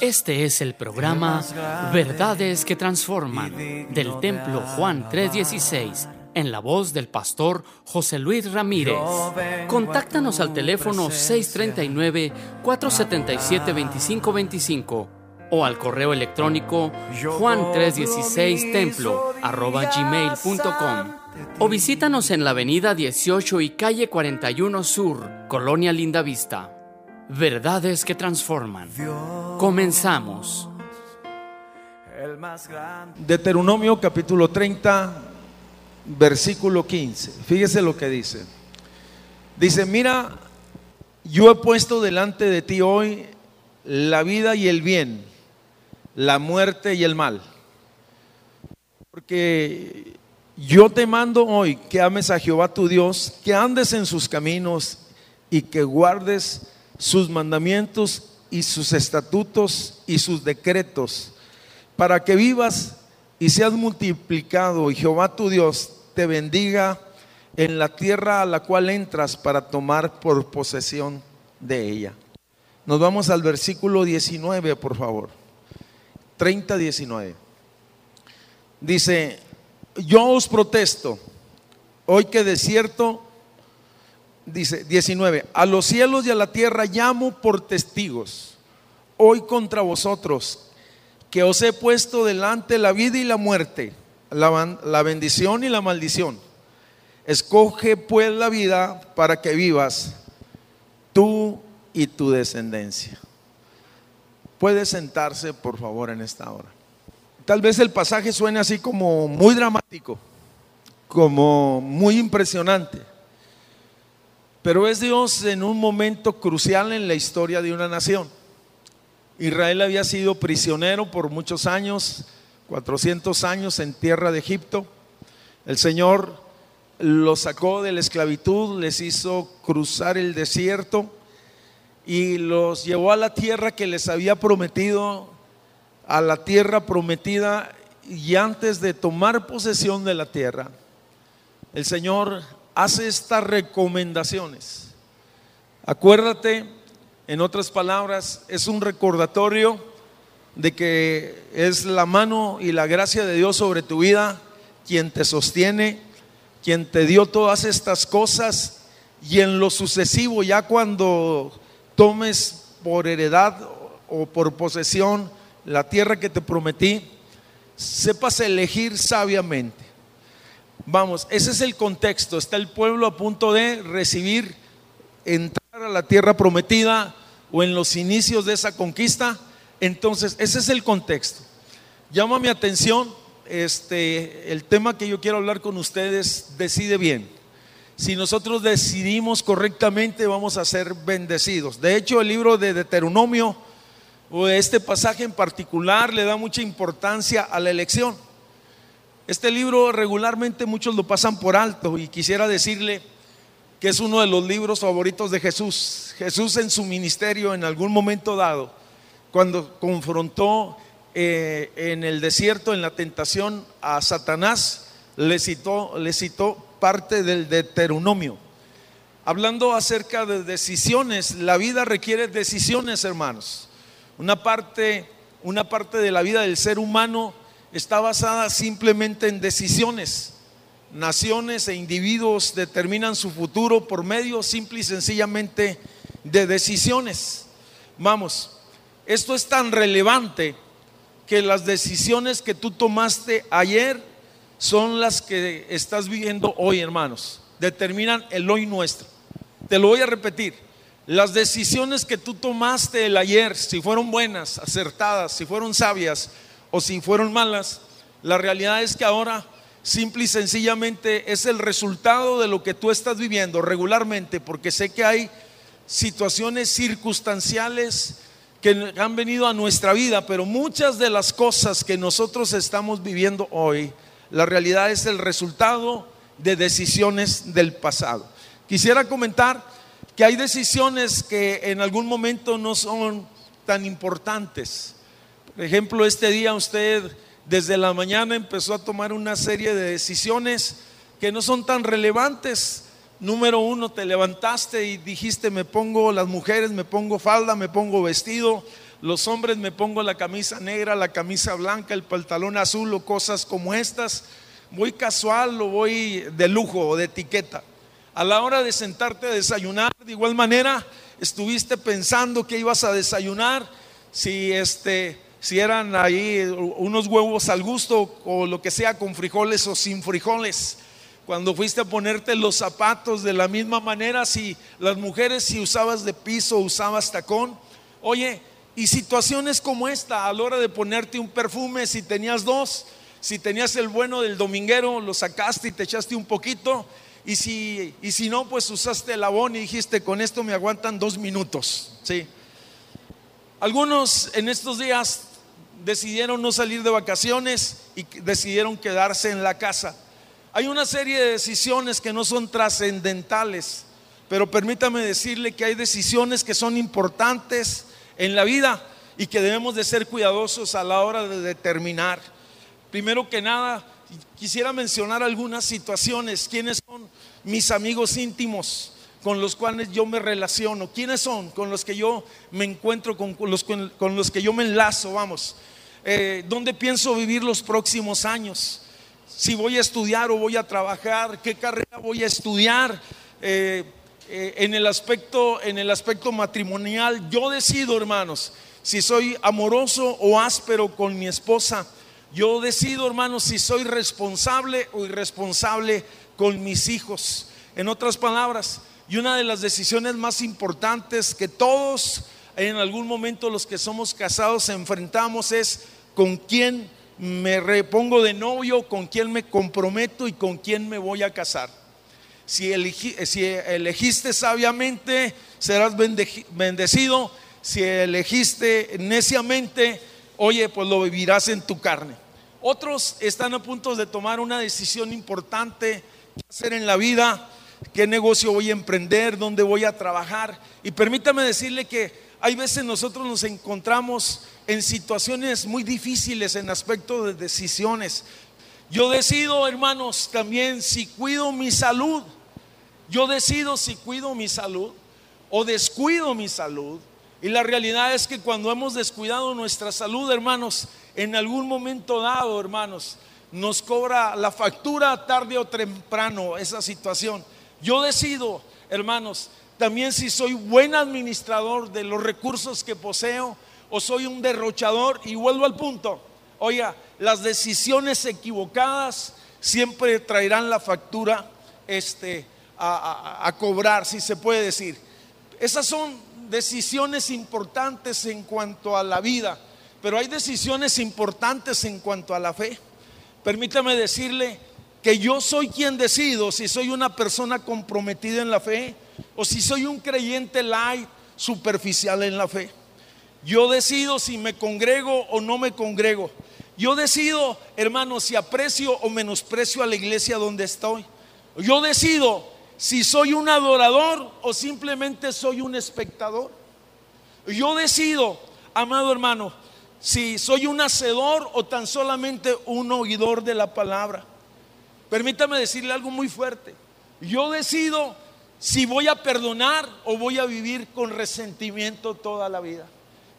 Este es el programa Verdades que Transforman del Templo Juan 316 en la voz del pastor José Luis Ramírez. Contáctanos al teléfono 639-477-2525 o al correo electrónico juan316templo gmail.com o visítanos en la avenida 18 y calle 41 Sur, Colonia Linda Vista. Verdades que transforman. Comenzamos. Deuteronomio capítulo 30, versículo 15. Fíjese lo que dice. Dice, mira, yo he puesto delante de ti hoy la vida y el bien, la muerte y el mal. Porque yo te mando hoy que ames a Jehová tu Dios, que andes en sus caminos y que guardes sus mandamientos y sus estatutos y sus decretos, para que vivas y seas multiplicado y Jehová tu Dios te bendiga en la tierra a la cual entras para tomar por posesión de ella. Nos vamos al versículo 19, por favor. 30, 19. Dice, yo os protesto, hoy que de cierto dice 19, a los cielos y a la tierra llamo por testigos, hoy contra vosotros, que os he puesto delante la vida y la muerte, la, la bendición y la maldición. Escoge pues la vida para que vivas tú y tu descendencia. Puede sentarse, por favor, en esta hora. Tal vez el pasaje suene así como muy dramático, como muy impresionante. Pero es Dios en un momento crucial en la historia de una nación. Israel había sido prisionero por muchos años, 400 años en tierra de Egipto. El Señor los sacó de la esclavitud, les hizo cruzar el desierto y los llevó a la tierra que les había prometido, a la tierra prometida. Y antes de tomar posesión de la tierra, el Señor hace estas recomendaciones. Acuérdate, en otras palabras, es un recordatorio de que es la mano y la gracia de Dios sobre tu vida quien te sostiene, quien te dio todas estas cosas y en lo sucesivo, ya cuando tomes por heredad o por posesión la tierra que te prometí, sepas elegir sabiamente Vamos, ese es el contexto. Está el pueblo a punto de recibir, entrar a la tierra prometida o en los inicios de esa conquista. Entonces, ese es el contexto. Llama mi atención este, el tema que yo quiero hablar con ustedes, decide bien. Si nosotros decidimos correctamente, vamos a ser bendecidos. De hecho, el libro de Deuteronomio, o este pasaje en particular, le da mucha importancia a la elección. Este libro regularmente muchos lo pasan por alto y quisiera decirle que es uno de los libros favoritos de Jesús. Jesús en su ministerio en algún momento dado, cuando confrontó eh, en el desierto, en la tentación a Satanás, le citó, le citó parte del Deuteronomio. Hablando acerca de decisiones, la vida requiere decisiones, hermanos. Una parte, una parte de la vida del ser humano está basada simplemente en decisiones. Naciones e individuos determinan su futuro por medio simple y sencillamente de decisiones. Vamos, esto es tan relevante que las decisiones que tú tomaste ayer son las que estás viviendo hoy, hermanos. Determinan el hoy nuestro. Te lo voy a repetir. Las decisiones que tú tomaste el ayer, si fueron buenas, acertadas, si fueron sabias, o si fueron malas, la realidad es que ahora simple y sencillamente es el resultado de lo que tú estás viviendo regularmente, porque sé que hay situaciones circunstanciales que han venido a nuestra vida, pero muchas de las cosas que nosotros estamos viviendo hoy, la realidad es el resultado de decisiones del pasado. Quisiera comentar que hay decisiones que en algún momento no son tan importantes. Por ejemplo, este día usted desde la mañana empezó a tomar una serie de decisiones que no son tan relevantes, número uno, te levantaste y dijiste, me pongo las mujeres, me pongo falda, me pongo vestido, los hombres me pongo la camisa negra, la camisa blanca, el pantalón azul o cosas como estas. Voy casual o voy de lujo o de etiqueta. A la hora de sentarte a desayunar, de igual manera, estuviste pensando que ibas a desayunar, si este si eran ahí unos huevos al gusto o lo que sea con frijoles o sin frijoles. Cuando fuiste a ponerte los zapatos de la misma manera, si las mujeres si usabas de piso, usabas tacón. Oye, y situaciones como esta, a la hora de ponerte un perfume, si tenías dos, si tenías el bueno del dominguero, lo sacaste y te echaste un poquito. Y si, y si no, pues usaste el abón y dijiste, con esto me aguantan dos minutos. Sí. Algunos en estos días decidieron no salir de vacaciones y decidieron quedarse en la casa. Hay una serie de decisiones que no son trascendentales, pero permítame decirle que hay decisiones que son importantes en la vida y que debemos de ser cuidadosos a la hora de determinar. Primero que nada, quisiera mencionar algunas situaciones. ¿Quiénes son mis amigos íntimos con los cuales yo me relaciono? ¿Quiénes son con los que yo me encuentro, con los, con los que yo me enlazo? Vamos. Eh, ¿Dónde pienso vivir los próximos años? si voy a estudiar o voy a trabajar, qué carrera voy a estudiar. Eh, eh, en, el aspecto, en el aspecto matrimonial, yo decido, hermanos, si soy amoroso o áspero con mi esposa. Yo decido, hermanos, si soy responsable o irresponsable con mis hijos. En otras palabras, y una de las decisiones más importantes que todos en algún momento los que somos casados enfrentamos es con quién me repongo de novio, con quién me comprometo y con quién me voy a casar. Si, elegiste sabiamente, serás bendecido. Si elegiste neciamente, oye, pues lo vivirás en tu carne. Otros están a punto de tomar una decisión importante que hacer en la vida, qué negocio voy a emprender, dónde voy a trabajar. Y permítame decirle que hay veces nosotros nos encontramos en situaciones muy difíciles en aspecto de decisiones. Yo decido, hermanos, también si cuido mi salud. Yo decido si cuido mi salud o descuido mi salud. Y la realidad es que cuando hemos descuidado nuestra salud, hermanos, en algún momento dado, hermanos, nos cobra la factura tarde o temprano esa situación. Yo decido, hermanos, también si soy buen administrador de los recursos que poseo o soy un derrochador y vuelvo al punto. Oiga, las decisiones equivocadas siempre traerán la factura este, a, a cobrar, si se puede decir. Esas son decisiones importantes en cuanto a la vida, pero hay decisiones importantes en cuanto a la fe. Permítame decirle que yo soy quien decido si soy una persona comprometida en la fe o si soy un creyente light, superficial en la fe. Yo decido si me congrego o no me congrego. Yo decido, hermanos, si aprecio o menosprecio a la iglesia donde estoy. Yo decido si soy un adorador o simplemente soy un espectador. Yo decido, amado hermano, si soy un hacedor o tan solamente un oidor de la palabra. Permítame decirle algo muy fuerte. Yo decido si voy a perdonar o voy a vivir con resentimiento toda la vida.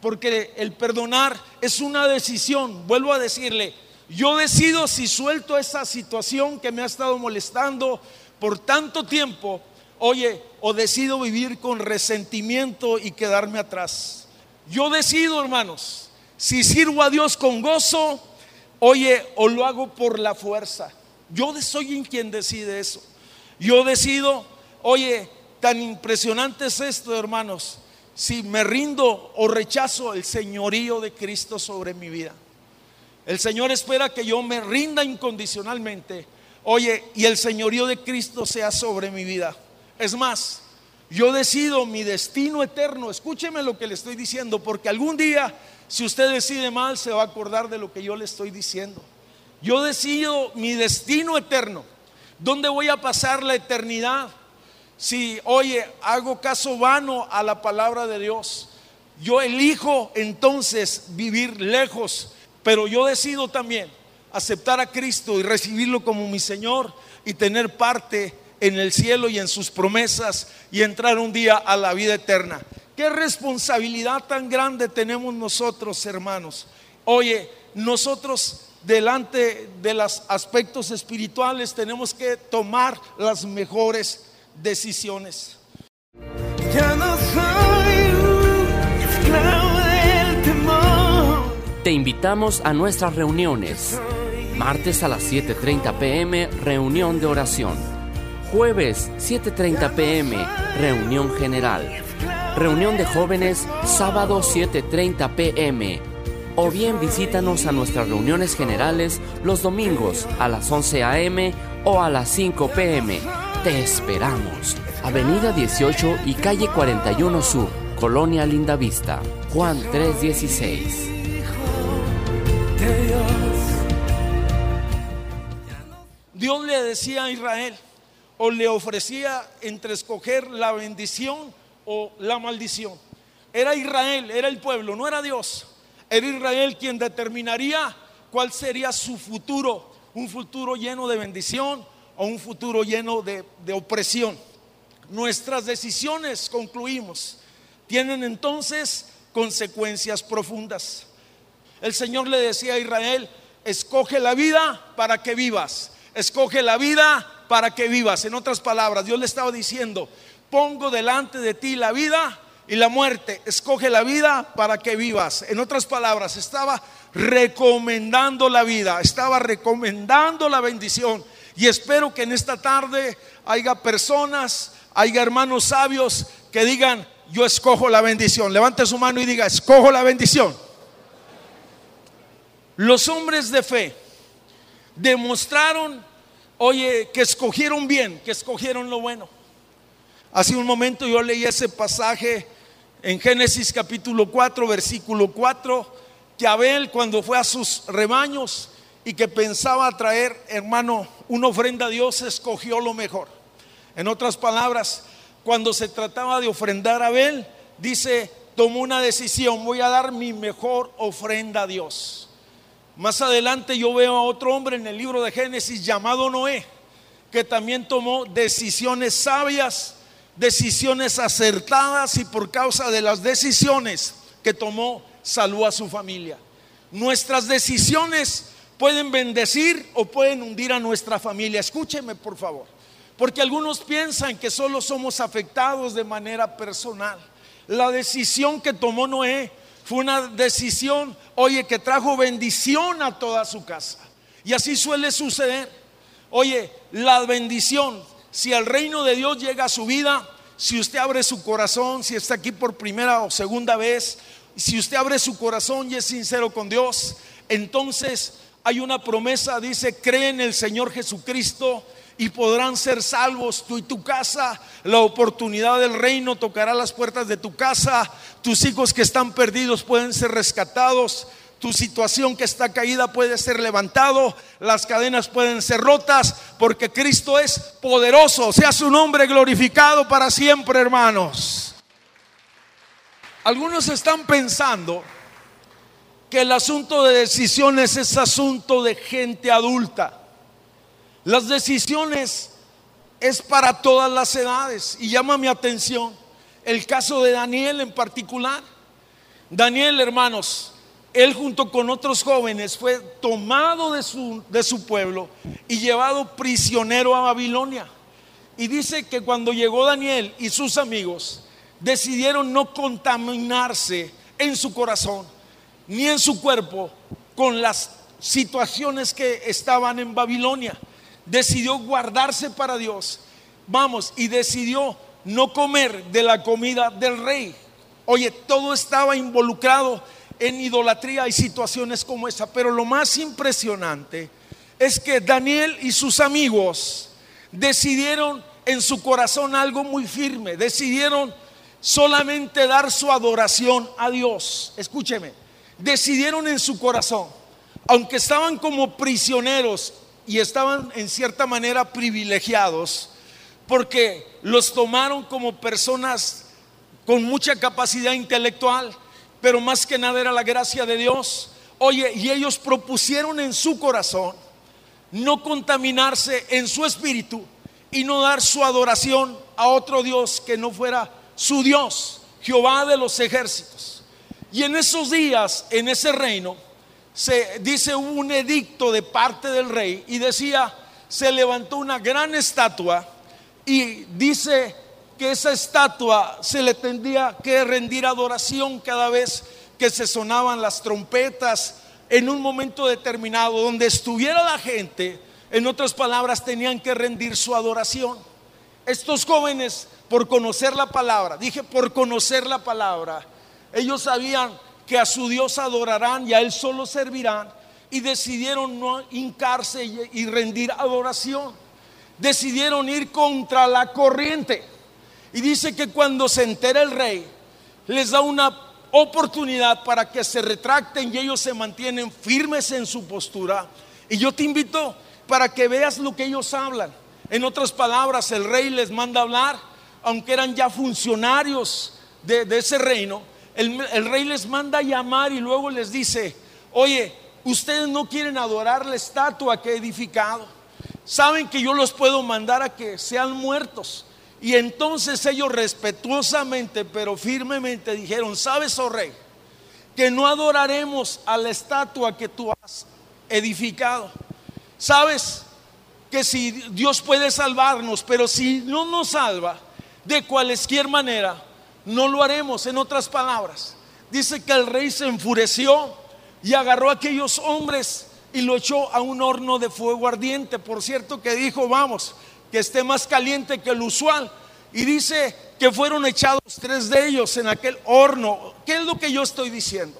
Porque el perdonar es una decisión. Vuelvo a decirle, yo decido si suelto esa situación que me ha estado molestando por tanto tiempo, oye, o decido vivir con resentimiento y quedarme atrás. Yo decido, hermanos, si sirvo a Dios con gozo, oye, o lo hago por la fuerza. Yo soy quien decide eso. Yo decido, oye, tan impresionante es esto, hermanos, si me rindo o rechazo el señorío de Cristo sobre mi vida. El Señor espera que yo me rinda incondicionalmente. Oye, y el señorío de Cristo sea sobre mi vida. Es más, yo decido mi destino eterno. Escúcheme lo que le estoy diciendo, porque algún día, si usted decide mal, se va a acordar de lo que yo le estoy diciendo. Yo decido mi destino eterno. ¿Dónde voy a pasar la eternidad? Si, oye, hago caso vano a la palabra de Dios, yo elijo entonces vivir lejos, pero yo decido también aceptar a Cristo y recibirlo como mi Señor y tener parte en el cielo y en sus promesas y entrar un día a la vida eterna. Qué responsabilidad tan grande tenemos nosotros, hermanos. Oye, nosotros delante de los aspectos espirituales tenemos que tomar las mejores decisiones. Ya no soy esclavo del temor. Te invitamos a nuestras reuniones. Martes a las 7:30 pm, reunión de oración. Jueves 7:30 pm, reunión general. Reunión de jóvenes, sábado 7:30 pm. O bien visítanos a nuestras reuniones generales los domingos a las 11 am o a las 5 pm. Te esperamos. Avenida 18 y calle 41 Sur, Colonia Lindavista. Juan 316. Dios le decía a Israel, o le ofrecía entre escoger la bendición o la maldición. Era Israel, era el pueblo, no era Dios. Era Israel quien determinaría cuál sería su futuro, un futuro lleno de bendición o un futuro lleno de, de opresión. Nuestras decisiones, concluimos, tienen entonces consecuencias profundas. El Señor le decía a Israel, escoge la vida para que vivas, escoge la vida para que vivas. En otras palabras, Dios le estaba diciendo, pongo delante de ti la vida y la muerte. Escoge la vida para que vivas. En otras palabras, estaba recomendando la vida, estaba recomendando la bendición. Y espero que en esta tarde haya personas, haya hermanos sabios que digan, yo escojo la bendición. Levante su mano y diga, escojo la bendición. Los hombres de fe demostraron Oye, que escogieron bien, que escogieron lo bueno. Hace un momento yo leí ese pasaje en Génesis capítulo 4, versículo 4, que Abel cuando fue a sus rebaños y que pensaba traer, hermano, una ofrenda a Dios, escogió lo mejor. En otras palabras, cuando se trataba de ofrendar a Abel, dice, tomó una decisión, voy a dar mi mejor ofrenda a Dios. Más adelante yo veo a otro hombre en el libro de Génesis llamado Noé, que también tomó decisiones sabias, decisiones acertadas y por causa de las decisiones que tomó salvó a su familia. Nuestras decisiones pueden bendecir o pueden hundir a nuestra familia. Escúcheme por favor, porque algunos piensan que solo somos afectados de manera personal. La decisión que tomó Noé fue una decisión, oye, que trajo bendición a toda su casa. Y así suele suceder. Oye, la bendición, si el reino de Dios llega a su vida, si usted abre su corazón, si está aquí por primera o segunda vez, si usted abre su corazón y es sincero con Dios, entonces hay una promesa, dice, cree en el Señor Jesucristo y podrán ser salvos tú y tu casa. La oportunidad del reino tocará las puertas de tu casa. Tus hijos que están perdidos pueden ser rescatados. Tu situación que está caída puede ser levantado. Las cadenas pueden ser rotas porque Cristo es poderoso. Sea su nombre glorificado para siempre, hermanos. Algunos están pensando el asunto de decisiones es asunto de gente adulta. Las decisiones es para todas las edades y llama mi atención el caso de Daniel en particular. Daniel, hermanos, él junto con otros jóvenes fue tomado de su, de su pueblo y llevado prisionero a Babilonia. Y dice que cuando llegó Daniel y sus amigos decidieron no contaminarse en su corazón ni en su cuerpo con las situaciones que estaban en Babilonia decidió guardarse para Dios. Vamos, y decidió no comer de la comida del rey. Oye, todo estaba involucrado en idolatría y situaciones como esa. Pero lo más impresionante es que Daniel y sus amigos decidieron en su corazón algo muy firme. Decidieron solamente dar su adoración a Dios. Escúcheme, decidieron en su corazón, aunque estaban como prisioneros y estaban en cierta manera privilegiados porque los tomaron como personas con mucha capacidad intelectual, pero más que nada era la gracia de Dios. Oye, y ellos propusieron en su corazón no contaminarse en su espíritu y no dar su adoración a otro Dios que no fuera su Dios, Jehová de los ejércitos. Y en esos días, en ese reino, se dice hubo un edicto de parte del rey y decía, se levantó una gran estatua y dice que esa estatua se le tendría que rendir adoración cada vez que se sonaban las trompetas en un momento determinado, donde estuviera la gente, en otras palabras, tenían que rendir su adoración. Estos jóvenes, por conocer la palabra, dije por conocer la palabra, ellos sabían que a su Dios adorarán y a Él solo servirán y decidieron no hincarse y rendir adoración. Decidieron ir contra la corriente. Y dice que cuando se entera el rey, les da una oportunidad para que se retracten y ellos se mantienen firmes en su postura. Y yo te invito para que veas lo que ellos hablan. En otras palabras, el rey les manda hablar, aunque eran ya funcionarios de, ese reino. El, rey les manda llamar y luego les dice, oye, ustedes no quieren adorar la estatua que he edificado. Saben que yo los puedo mandar a que sean muertos. Y entonces ellos respetuosamente, pero firmemente dijeron, ¿sabes, oh rey? Que no adoraremos a la estatua que tú has edificado. ¿Sabes? Que si Dios puede salvarnos, pero si no nos salva, de cualquier manera, no lo haremos. En otras palabras, dice que el rey se enfureció y agarró a aquellos hombres y lo echó a un horno de fuego ardiente. Por cierto que dijo, vamos, que esté más caliente que el usual. Y dice que fueron echados tres de ellos en aquel horno. ¿Qué es lo que yo estoy diciendo?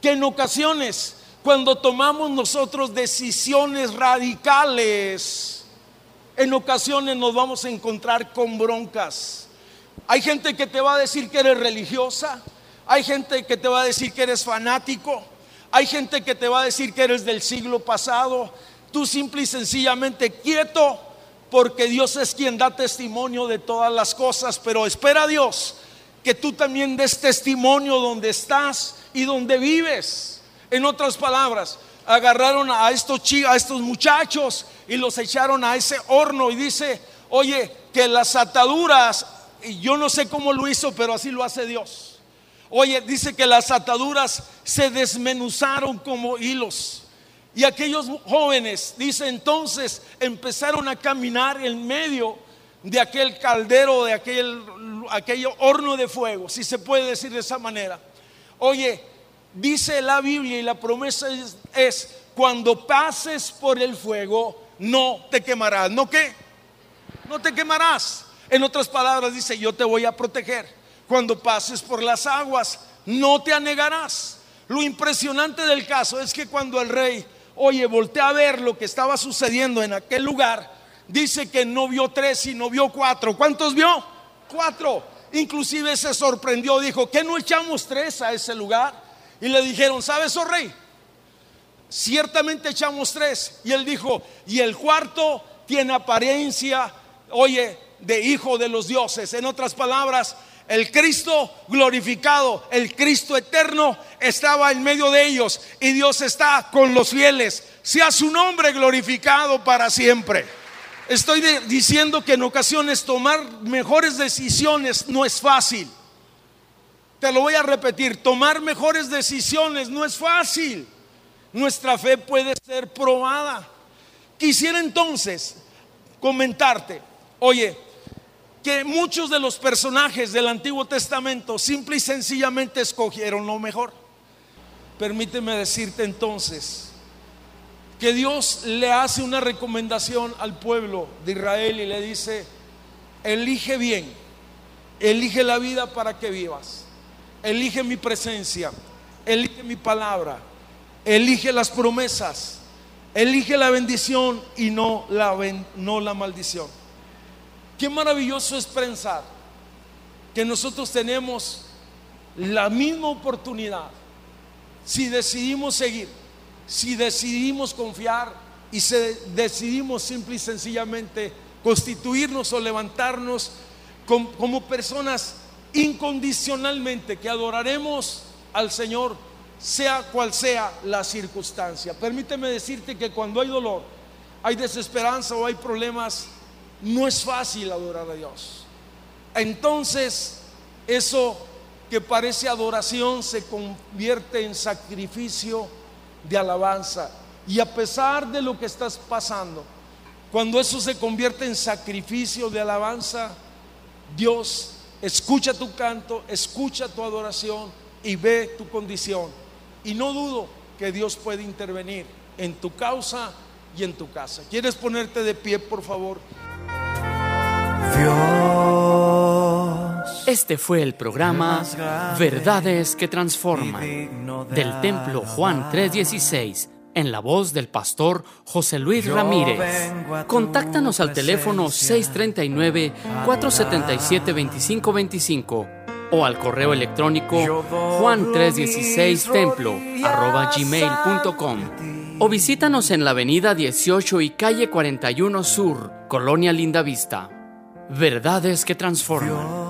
Que en ocasiones, cuando tomamos nosotros decisiones radicales, en ocasiones nos vamos a encontrar con broncas. Hay gente que te va a decir que eres religiosa, hay gente que te va a decir que eres fanático, hay gente que te va a decir que eres del siglo pasado. Tú simple y sencillamente quieto porque Dios es quien da testimonio de todas las cosas, pero espera a Dios que tú también des testimonio donde estás y donde vives. En otras palabras, agarraron a estos a estos muchachos y los echaron a ese horno y dice, "Oye, que las ataduras, yo no sé cómo lo hizo, pero así lo hace Dios. Oye, dice que las ataduras se desmenuzaron como hilos. Y aquellos jóvenes, dice entonces, empezaron a caminar en medio de aquel caldero, de aquel, aquel horno de fuego, si se puede decir de esa manera. Oye, dice la Biblia y la promesa es, cuando pases por el fuego, no te quemarás. ¿No qué? No te quemarás. En otras palabras dice, yo te voy a proteger. Cuando pases por las aguas, no te anegarás. Lo impresionante del caso es que cuando el rey oye, voltea a ver lo que estaba sucediendo en aquel lugar, dice que no vio tres, sino vio cuatro. ¿Cuántos vio? Cuatro. Inclusive se sorprendió, dijo, ¿qué no echamos tres a ese lugar? Y le dijeron, ¿sabes, oh rey? Ciertamente echamos tres. Y él dijo, y el cuarto tiene apariencia, oye, de hijo de los dioses. En otras palabras, el Cristo glorificado, el Cristo eterno estaba en medio de ellos y Dios está con los fieles. Sea su nombre glorificado para siempre. Estoy diciendo que en ocasiones tomar mejores decisiones no es fácil. Te lo voy a repetir, tomar mejores decisiones no es fácil. Nuestra fe puede ser probada. Quisiera entonces comentarte, oye, que muchos de los personajes del Antiguo Testamento simple y sencillamente escogieron lo mejor. Permíteme decirte entonces que Dios le hace una recomendación al pueblo de Israel y le dice, elige bien, elige la vida para que vivas, elige mi presencia, elige mi palabra, elige las promesas, elige la bendición y no la, no la maldición. Qué maravilloso es pensar que nosotros tenemos la misma oportunidad si decidimos seguir, si decidimos confiar y si decidimos simple y sencillamente constituirnos o levantarnos como, personas incondicionalmente que adoraremos al Señor, sea cual sea la circunstancia. Permíteme decirte que cuando hay dolor, hay desesperanza o hay problemas, no es fácil adorar a Dios. Entonces, eso que parece adoración se convierte en sacrificio de alabanza. Y a pesar de lo que estás pasando, cuando eso se convierte en sacrificio de alabanza, Dios escucha tu canto, escucha tu adoración y ve tu condición. Y no dudo que Dios puede intervenir en tu causa y en tu casa. ¿Quieres ponerte de pie, por favor? Este fue el programa Verdades que Transforman del Templo Juan 316 en la voz del pastor José Luis Ramírez. Contáctanos al teléfono 639-477-2525 o al correo electrónico juan316templo gmail.com o visítanos en la avenida 18 y calle 41 Sur, Colonia Linda Vista. Verdades que transforman.